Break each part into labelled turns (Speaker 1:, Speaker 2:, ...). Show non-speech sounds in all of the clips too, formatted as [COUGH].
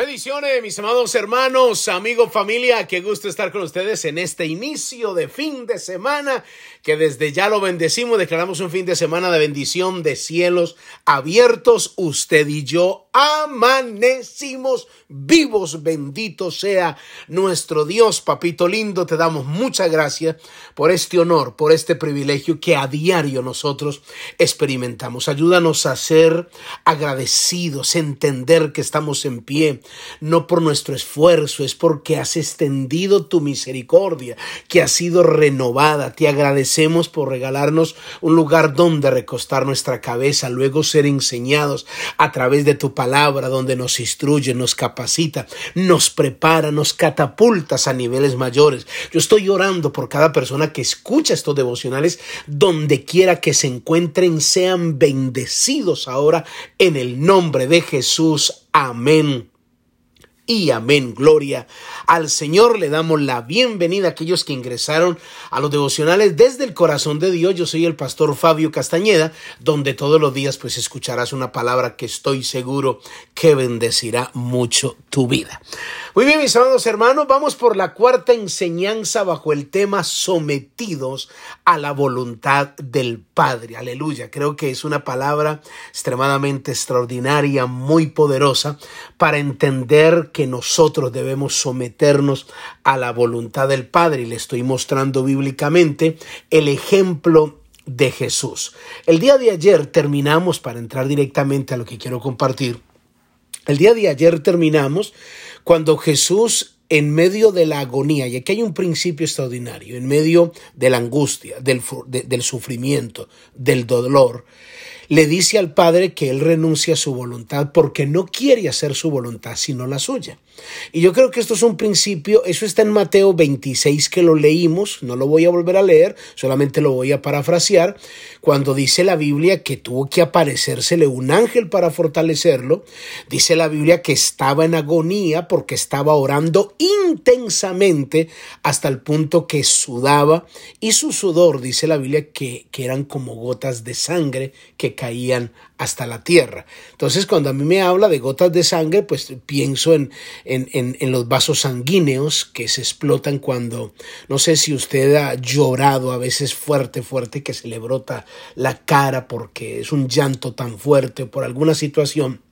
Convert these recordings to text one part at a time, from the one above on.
Speaker 1: Bendiciones, mis amados hermanos, amigos, familia, qué gusto estar con ustedes en este inicio de fin de semana, que desde ya lo bendecimos, declaramos un fin de semana de bendición, de cielos abiertos, usted y yo amanecimos vivos, bendito sea nuestro Dios, papito lindo, te damos muchas gracias por este honor, por este privilegio que a diario nosotros experimentamos. Ayúdanos a ser agradecidos, entender que estamos en pie, no por nuestro esfuerzo, es porque has extendido tu misericordia, que ha sido renovada. Te agradecemos por regalarnos un lugar donde recostar nuestra cabeza, luego ser enseñados a través de tu palabra, donde nos instruye, nos capacita, nos prepara, nos catapultas a niveles mayores. Yo estoy orando por cada persona que escucha estos devocionales, donde quiera que se encuentren, sean bendecidos ahora en el nombre de Jesús. Amén y amén. Gloria al Señor. Le damos la bienvenida a aquellos que ingresaron a los devocionales desde el corazón de Dios. Yo soy el pastor Fabio Castañeda, donde todos los días pues escucharás una palabra que estoy seguro que bendecirá mucho tu vida. Muy bien, mis amados hermanos, vamos por la cuarta enseñanza bajo el tema sometidos a la voluntad del Padre. Aleluya. Creo que es una palabra extremadamente extraordinaria, muy poderosa para entender que nosotros debemos someternos a la voluntad del Padre. Y le estoy mostrando bíblicamente el ejemplo de Jesús. El día de ayer terminamos, para entrar directamente a lo que quiero compartir, el día de ayer terminamos cuando Jesús en medio de la agonía, y aquí hay un principio extraordinario, en medio de la angustia, del, del sufrimiento, del dolor, le dice al Padre que él renuncia a su voluntad porque no quiere hacer su voluntad sino la suya. Y yo creo que esto es un principio, eso está en Mateo 26 que lo leímos, no lo voy a volver a leer, solamente lo voy a parafrasear, cuando dice la Biblia que tuvo que aparecérsele un ángel para fortalecerlo, dice la Biblia que estaba en agonía porque estaba orando intensamente hasta el punto que sudaba y su sudor, dice la Biblia, que, que eran como gotas de sangre que caían hasta la tierra. Entonces, cuando a mí me habla de gotas de sangre, pues pienso en, en, en, los vasos sanguíneos que se explotan cuando, no sé si usted ha llorado a veces fuerte, fuerte, que se le brota la cara porque es un llanto tan fuerte por alguna situación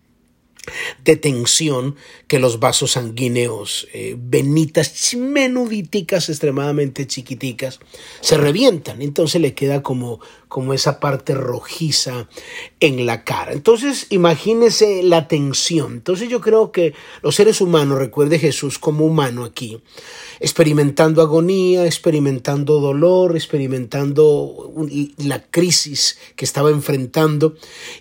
Speaker 1: de tensión que los vasos sanguíneos, eh, venitas menuditicas, extremadamente chiquiticas, se revientan. Entonces le queda como, como esa parte rojiza en la cara. Entonces imagínese la tensión. Entonces yo creo que los seres humanos, recuerde Jesús como humano aquí, experimentando agonía, experimentando dolor, experimentando la crisis que estaba enfrentando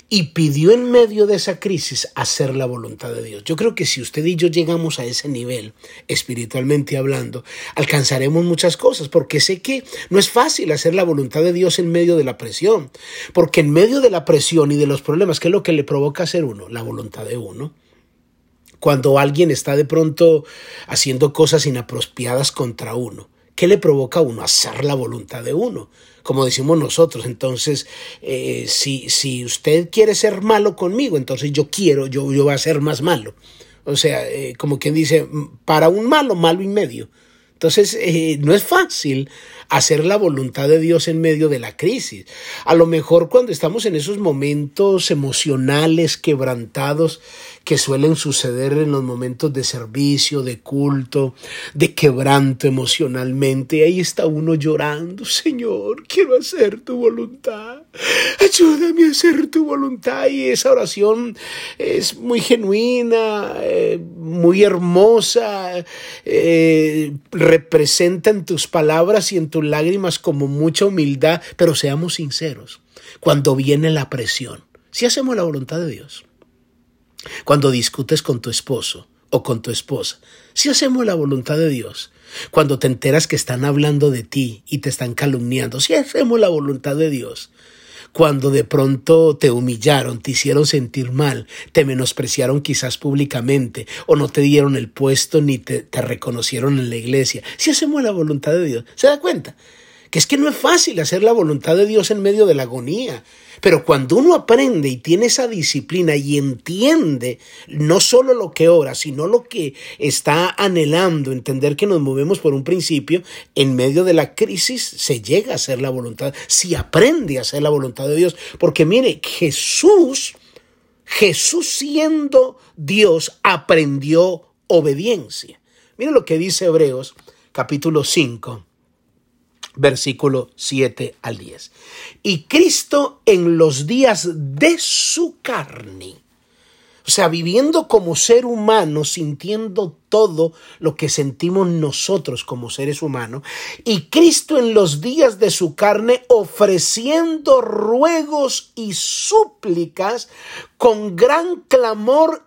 Speaker 1: y pidió en medio de esa crisis hacer la voluntad de Dios. Yo creo que si usted y yo llegamos a ese nivel, espiritualmente hablando, alcanzaremos muchas cosas, porque sé que no es fácil hacer la voluntad de Dios en medio de la presión, porque en medio de la presión y de los problemas, ¿qué es lo que le provoca hacer uno? La voluntad de uno cuando alguien está de pronto haciendo cosas inapropiadas contra uno. ¿Qué le provoca a uno? Hacer la voluntad de uno, como decimos nosotros. Entonces, eh, si, si usted quiere ser malo conmigo, entonces yo quiero, yo, yo voy a ser más malo. O sea, eh, como quien dice, para un malo, malo y medio. Entonces, eh, no es fácil hacer la voluntad de Dios en medio de la crisis. A lo mejor cuando estamos en esos momentos emocionales quebrantados que suelen suceder en los momentos de servicio, de culto, de quebranto emocionalmente, ahí está uno llorando, Señor, quiero hacer tu voluntad, ayúdame a hacer tu voluntad. Y esa oración es muy genuina, eh, muy hermosa, eh, representa en tus palabras y en tu lágrimas como mucha humildad, pero seamos sinceros. Cuando viene la presión, si hacemos la voluntad de Dios. Cuando discutes con tu esposo o con tu esposa, si hacemos la voluntad de Dios. Cuando te enteras que están hablando de ti y te están calumniando, si hacemos la voluntad de Dios cuando de pronto te humillaron, te hicieron sentir mal, te menospreciaron quizás públicamente o no te dieron el puesto ni te, reconocieron en la iglesia. Si hacemos la voluntad de Dios, ¿se da cuenta? Que es que no es fácil hacer la voluntad de Dios en medio de la agonía. Pero cuando uno aprende y tiene esa disciplina y entiende no solo lo que ora, sino lo que está anhelando, entender que nos movemos por un principio, en medio de la crisis se llega a hacer la voluntad, si aprende a hacer la voluntad de Dios. Porque mire, Jesús, Jesús siendo Dios, aprendió obediencia. Mire lo que dice Hebreos capítulo 5 versículo 7 al 10. Y Cristo en los días de su carne, o sea, viviendo como ser humano, sintiendo todo lo que sentimos nosotros como seres humanos, y Cristo en los días de su carne ofreciendo ruegos y súplicas con gran clamor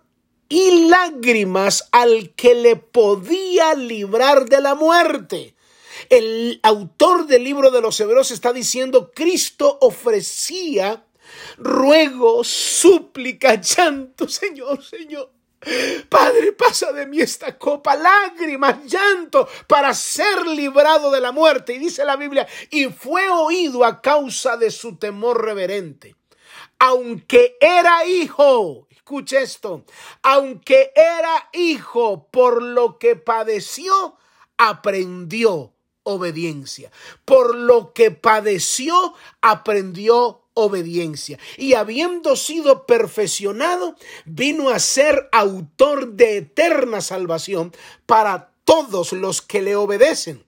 Speaker 1: y lágrimas al que le podía librar de la muerte. El autor del libro de los Hebreos está diciendo, Cristo ofrecía ruego, súplica, [LAUGHS] llanto, Señor, Señor. Padre, pasa de mí esta copa, lágrimas, llanto, para ser librado de la muerte. Y dice la Biblia, y fue oído a causa de su temor reverente. Aunque era hijo, escuche esto, aunque era hijo, por lo que padeció, aprendió obediencia. Por lo que padeció, aprendió obediencia. Y habiendo sido perfeccionado, vino a ser autor de eterna salvación para todos los que le obedecen.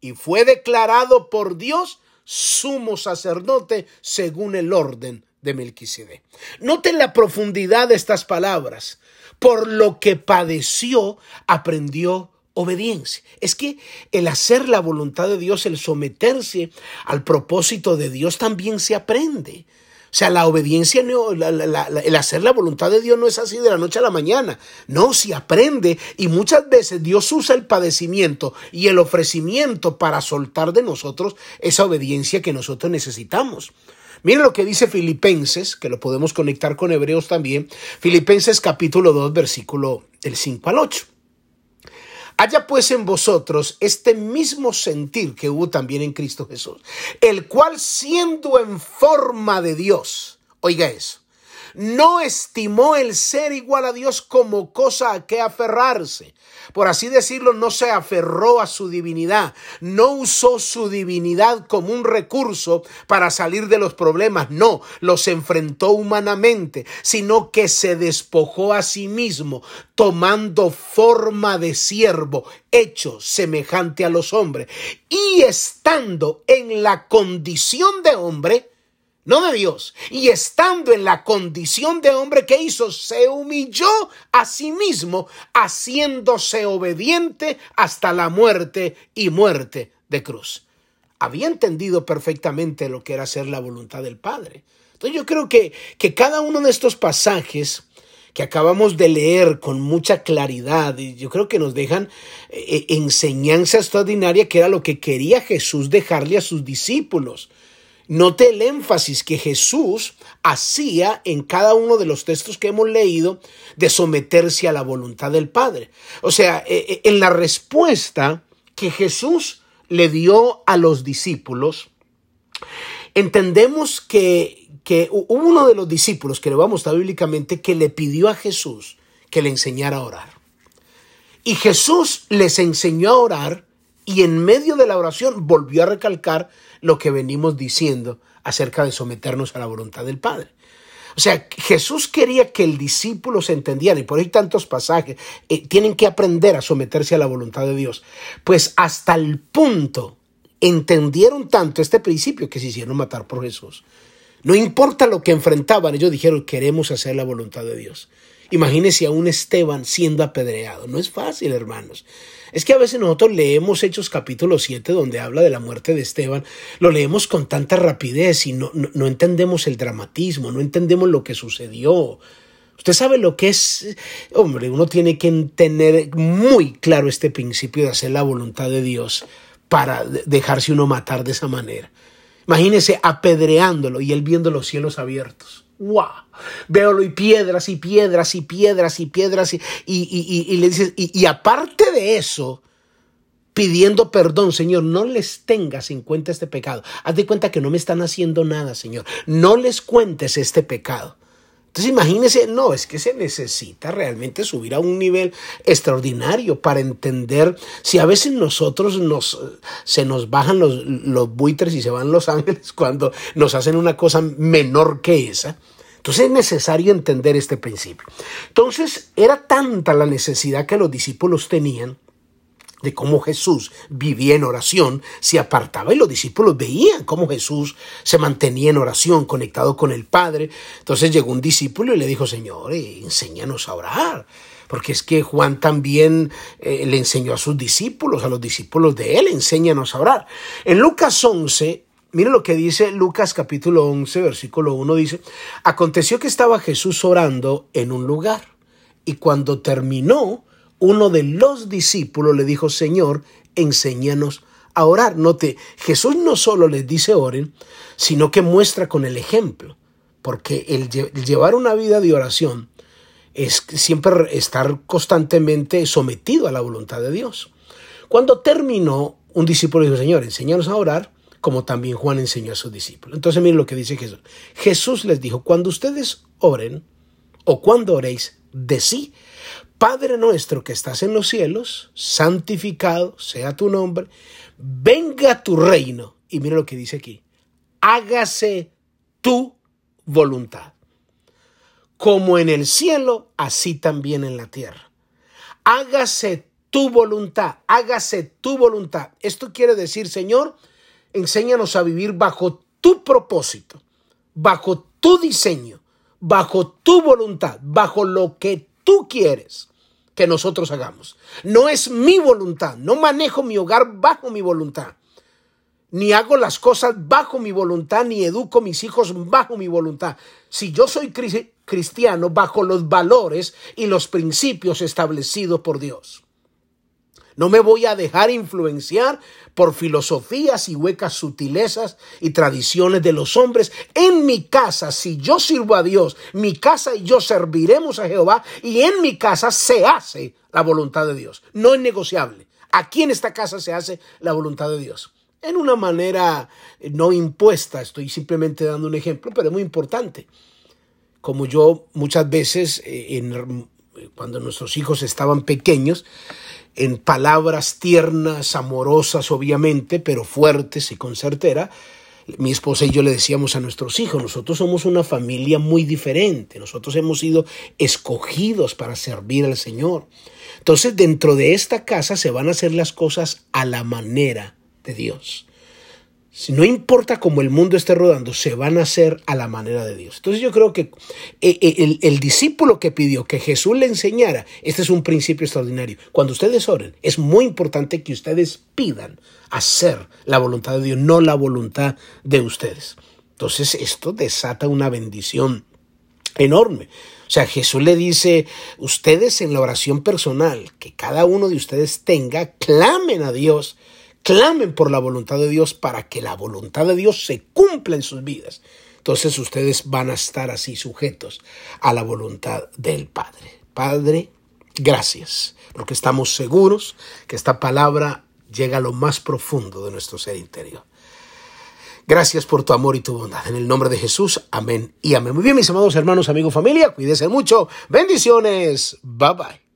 Speaker 1: Y fue declarado por Dios sumo sacerdote según el orden de Melquisedec. Noten la profundidad de estas palabras. Por lo que padeció, aprendió obediencia. Es que el hacer la voluntad de Dios, el someterse al propósito de Dios también se aprende. O sea, la obediencia, el hacer la voluntad de Dios no es así de la noche a la mañana. No, se aprende y muchas veces Dios usa el padecimiento y el ofrecimiento para soltar de nosotros esa obediencia que nosotros necesitamos. Miren lo que dice Filipenses, que lo podemos conectar con Hebreos también. Filipenses capítulo 2, versículo del 5 al 8. Haya pues en vosotros este mismo sentir que hubo también en Cristo Jesús, el cual siendo en forma de Dios, oiga eso, no estimó el ser igual a Dios como cosa a que aferrarse. Por así decirlo, no se aferró a su divinidad, no usó su divinidad como un recurso para salir de los problemas, no, los enfrentó humanamente, sino que se despojó a sí mismo, tomando forma de siervo, hecho semejante a los hombres, y estando en la condición de hombre, no de Dios. Y estando en la condición de hombre que hizo, se humilló a sí mismo, haciéndose obediente hasta la muerte y muerte de cruz. Había entendido perfectamente lo que era hacer la voluntad del Padre. Entonces yo creo que, que cada uno de estos pasajes que acabamos de leer con mucha claridad y yo creo que nos dejan eh, eh, enseñanza extraordinaria que era lo que quería Jesús dejarle a sus discípulos. Note el énfasis que Jesús hacía en cada uno de los textos que hemos leído de someterse a la voluntad del Padre. O sea, eh, eh, en la respuesta que Jesús le dio a los discípulos, entendemos que, que uno de los discípulos, que le vamos a bíblicamente, que le pidió a Jesús que le enseñara a orar. Y Jesús les enseñó a orar y en medio de la oración volvió a recalcar lo que venimos diciendo acerca de someternos a la voluntad del Padre. O sea, Jesús quería que el discípulo se entendiera, y por ahí tantos pasajes, eh, tienen que aprender a someterse a la voluntad de Dios. Pues hasta el punto entendieron tanto este principio que se hicieron matar por Jesús. No importa lo que enfrentaban, ellos dijeron, queremos hacer la voluntad de Dios. Imagínense a un Esteban siendo apedreado. No es fácil, hermanos. Es que a veces nosotros leemos Hechos capítulo 7 donde habla de la muerte de Esteban, lo leemos con tanta rapidez y no, no, entendemos el dramatismo, no entendemos lo que sucedió. Usted sabe lo que es, hombre, uno tiene que tener muy claro este principio de hacer la voluntad de Dios para dejarse uno matar de esa manera. Imagínese apedreándolo y él viendo los cielos abiertos. ¡Wow! Veo y piedras y piedras y piedras y piedras y, y, y, y le dices, y, aparte de eso, pidiendo perdón, Señor, no les tengas en cuenta este pecado. Haz de cuenta que no me están haciendo nada, Señor. No les cuentes este pecado. Entonces imagínense, no, es que se necesita realmente subir a un nivel extraordinario para entender si a veces nosotros nos, se nos bajan los, los buitres y se van los ángeles [LAUGHS] cuando nos hacen una cosa menor que esa. Entonces es necesario entender este principio. Entonces era tanta la necesidad que los discípulos tenían de cómo Jesús vivía en oración, se apartaba y los discípulos veían cómo Jesús se mantenía en oración, conectado con el Padre. Entonces llegó un discípulo y le dijo, Señor, eh, enséñanos a orar. Porque es que Juan también eh, le enseñó a sus discípulos, a los discípulos de él, enséñanos a orar. En Lucas 11, mire lo que dice Lucas capítulo 11, versículo 1, dice, aconteció que estaba Jesús orando en un lugar y cuando terminó, uno de los discípulos le dijo, Señor, enséñanos a orar. Note, Jesús no solo les dice oren, sino que muestra con el ejemplo, porque el, llevar una vida de oración es siempre estar constantemente sometido a la voluntad de Dios. Cuando terminó, un discípulo dijo, Señor, enséñanos a orar, como también Juan enseñó a sus discípulos. Entonces miren lo que dice Jesús. Jesús les dijo, cuando ustedes oren o cuando oréis, de sí, Padre nuestro que estás en los cielos, santificado sea tu nombre, venga tu reino. Y mira lo que dice aquí, hágase tu voluntad. Como en el cielo, así también en la tierra. Hágase tu voluntad, hágase tu voluntad. Esto quiere decir, Señor, enséñanos a vivir bajo tu propósito, bajo tu diseño, bajo tu voluntad, bajo lo que tú quieres que nosotros hagamos. No es mi voluntad, no manejo mi hogar bajo mi voluntad. Ni hago las cosas bajo mi voluntad, ni educo mis hijos bajo mi voluntad. Si yo soy cristiano, bajo los valores y los principios establecidos por Dios. No me voy a dejar influenciar por filosofías y huecas sutilezas y tradiciones de los hombres. En mi casa, si yo sirvo a Dios, mi casa y yo serviremos a Jehová y en mi casa se hace la voluntad de Dios. No es negociable. Aquí en esta casa se hace la voluntad de Dios. En una manera no impuesta, estoy simplemente dando un ejemplo, pero es muy importante. Como yo muchas veces, eh, en, cuando nuestros hijos estaban pequeños, en palabras tiernas, amorosas, obviamente, pero fuertes y con certera, mi esposa y yo le decíamos a nuestros hijos, nosotros somos una familia muy diferente, nosotros hemos sido escogidos para servir al Señor. Entonces, dentro de esta casa se van a hacer las cosas a la manera de Dios. No importa cómo el mundo esté rodando, se van a hacer a la manera de Dios. Entonces yo creo que eh, eh, el, el, discípulo que pidió que Jesús le enseñara, este es un principio extraordinario. Cuando ustedes oren, es muy importante que ustedes pidan hacer la voluntad de Dios, no la voluntad de ustedes. Entonces esto desata una bendición enorme. O sea, Jesús le dice, ustedes en la oración personal que cada uno de ustedes tenga, clamen a Dios clamen por la voluntad de Dios para que la voluntad de Dios se cumpla en sus vidas. Entonces ustedes van a estar así sujetos a la voluntad del Padre. Padre, gracias, porque estamos seguros que esta palabra llega a lo más profundo de nuestro ser interior. Gracias por tu amor y tu bondad. En el nombre de Jesús, amén y amén. Muy bien, mis amados hermanos, amigos, familia, cuídense mucho. Bendiciones. Bye bye.